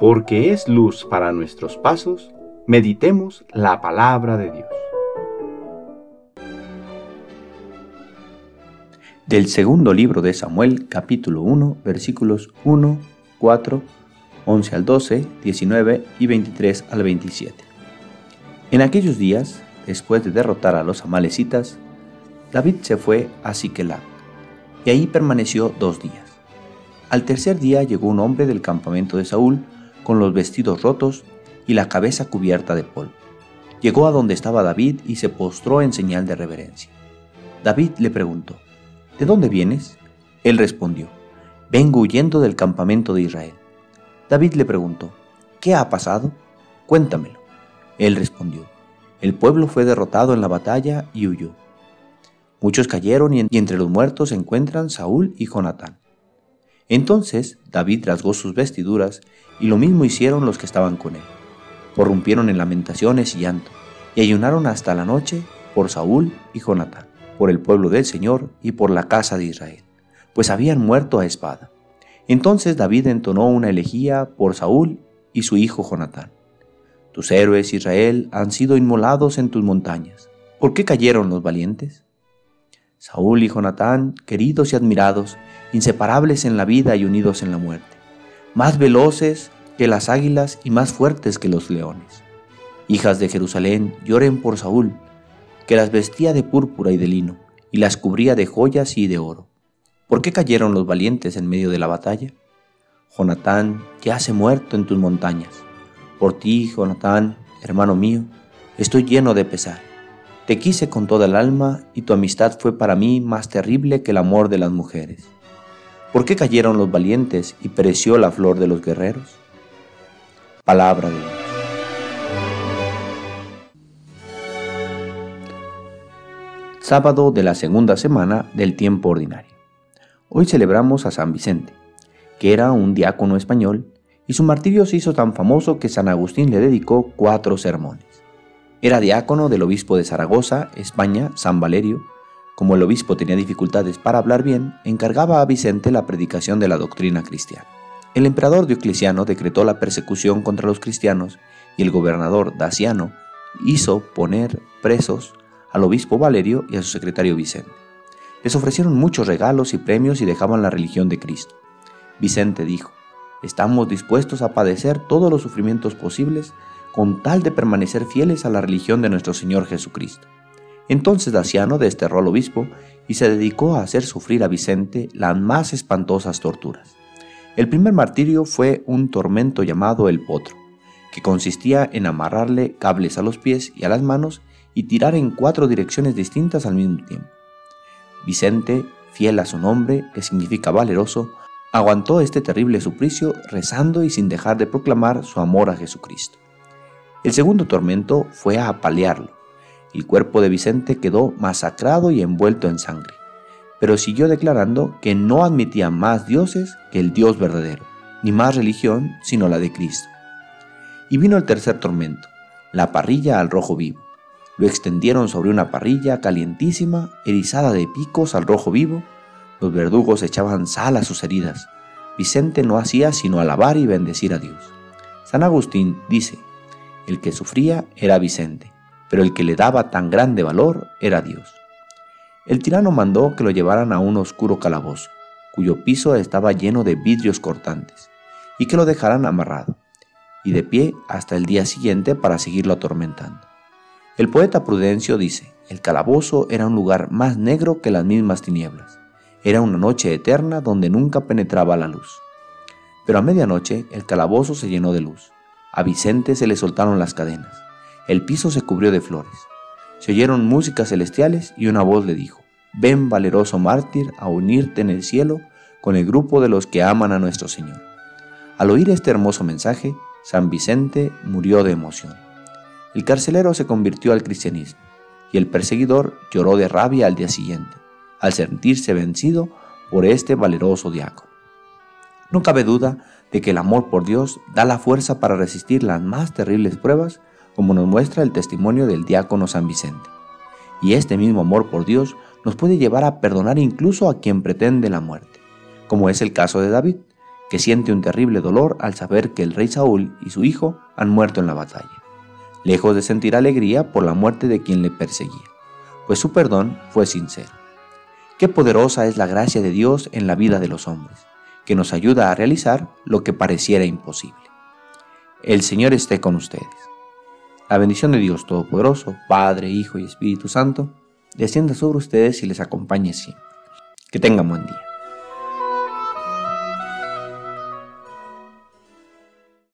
porque es luz para nuestros pasos, meditemos la palabra de Dios. Del segundo libro de Samuel, capítulo 1, versículos 1, 4, 11 al 12, 19 y 23 al 27. En aquellos días, después de derrotar a los amalecitas, David se fue a Siquelá, y ahí permaneció dos días. Al tercer día llegó un hombre del campamento de Saúl, con los vestidos rotos y la cabeza cubierta de polvo. Llegó a donde estaba David y se postró en señal de reverencia. David le preguntó, ¿De dónde vienes? Él respondió, Vengo huyendo del campamento de Israel. David le preguntó, ¿qué ha pasado? Cuéntamelo. Él respondió, el pueblo fue derrotado en la batalla y huyó. Muchos cayeron y entre los muertos se encuentran Saúl y Jonatán. Entonces David rasgó sus vestiduras y lo mismo hicieron los que estaban con él. Porrumpieron en lamentaciones y llanto y ayunaron hasta la noche por Saúl y Jonatán, por el pueblo del Señor y por la casa de Israel, pues habían muerto a espada. Entonces David entonó una elegía por Saúl y su hijo Jonatán. Tus héroes Israel han sido inmolados en tus montañas. ¿Por qué cayeron los valientes? Saúl y Jonatán, queridos y admirados, inseparables en la vida y unidos en la muerte, más veloces que las águilas y más fuertes que los leones. Hijas de Jerusalén, lloren por Saúl, que las vestía de púrpura y de lino, y las cubría de joyas y de oro. ¿Por qué cayeron los valientes en medio de la batalla? Jonatán yace muerto en tus montañas. Por ti, Jonatán, hermano mío, estoy lleno de pesar. Te quise con toda el alma y tu amistad fue para mí más terrible que el amor de las mujeres. ¿Por qué cayeron los valientes y pereció la flor de los guerreros? Palabra de Dios. Sábado de la segunda semana del tiempo ordinario. Hoy celebramos a San Vicente, que era un diácono español, y su martirio se hizo tan famoso que San Agustín le dedicó cuatro sermones. Era diácono del obispo de Zaragoza, España, San Valerio. Como el obispo tenía dificultades para hablar bien, encargaba a Vicente la predicación de la doctrina cristiana. El emperador Diocleciano decretó la persecución contra los cristianos y el gobernador Daciano hizo poner presos al obispo Valerio y a su secretario Vicente. Les ofrecieron muchos regalos y premios y dejaban la religión de Cristo. Vicente dijo, estamos dispuestos a padecer todos los sufrimientos posibles con tal de permanecer fieles a la religión de nuestro Señor Jesucristo. Entonces Daciano desterró al obispo y se dedicó a hacer sufrir a Vicente las más espantosas torturas. El primer martirio fue un tormento llamado el potro, que consistía en amarrarle cables a los pies y a las manos y tirar en cuatro direcciones distintas al mismo tiempo. Vicente, fiel a su nombre, que significa valeroso, aguantó este terrible suplicio rezando y sin dejar de proclamar su amor a Jesucristo. El segundo tormento fue a apalearlo. El cuerpo de Vicente quedó masacrado y envuelto en sangre, pero siguió declarando que no admitía más dioses que el Dios verdadero, ni más religión sino la de Cristo. Y vino el tercer tormento, la parrilla al rojo vivo. Lo extendieron sobre una parrilla calientísima, erizada de picos al rojo vivo. Los verdugos echaban sal a sus heridas. Vicente no hacía sino alabar y bendecir a Dios. San Agustín dice, el que sufría era Vicente, pero el que le daba tan grande valor era Dios. El tirano mandó que lo llevaran a un oscuro calabozo, cuyo piso estaba lleno de vidrios cortantes, y que lo dejaran amarrado, y de pie hasta el día siguiente para seguirlo atormentando. El poeta Prudencio dice, el calabozo era un lugar más negro que las mismas tinieblas. Era una noche eterna donde nunca penetraba la luz. Pero a medianoche el calabozo se llenó de luz a Vicente se le soltaron las cadenas. El piso se cubrió de flores. Se oyeron músicas celestiales y una voz le dijo, Ven, valeroso mártir, a unirte en el cielo con el grupo de los que aman a nuestro Señor. Al oír este hermoso mensaje, San Vicente murió de emoción. El carcelero se convirtió al cristianismo y el perseguidor lloró de rabia al día siguiente, al sentirse vencido por este valeroso diácono. No cabe duda de que el amor por Dios da la fuerza para resistir las más terribles pruebas, como nos muestra el testimonio del diácono San Vicente. Y este mismo amor por Dios nos puede llevar a perdonar incluso a quien pretende la muerte, como es el caso de David, que siente un terrible dolor al saber que el rey Saúl y su hijo han muerto en la batalla, lejos de sentir alegría por la muerte de quien le perseguía, pues su perdón fue sincero. Qué poderosa es la gracia de Dios en la vida de los hombres, que nos ayuda a realizar lo que pareciera imposible. El Señor esté con ustedes. La bendición de Dios Todopoderoso, Padre, Hijo y Espíritu Santo, descienda sobre ustedes y les acompañe siempre. Que tengan buen día.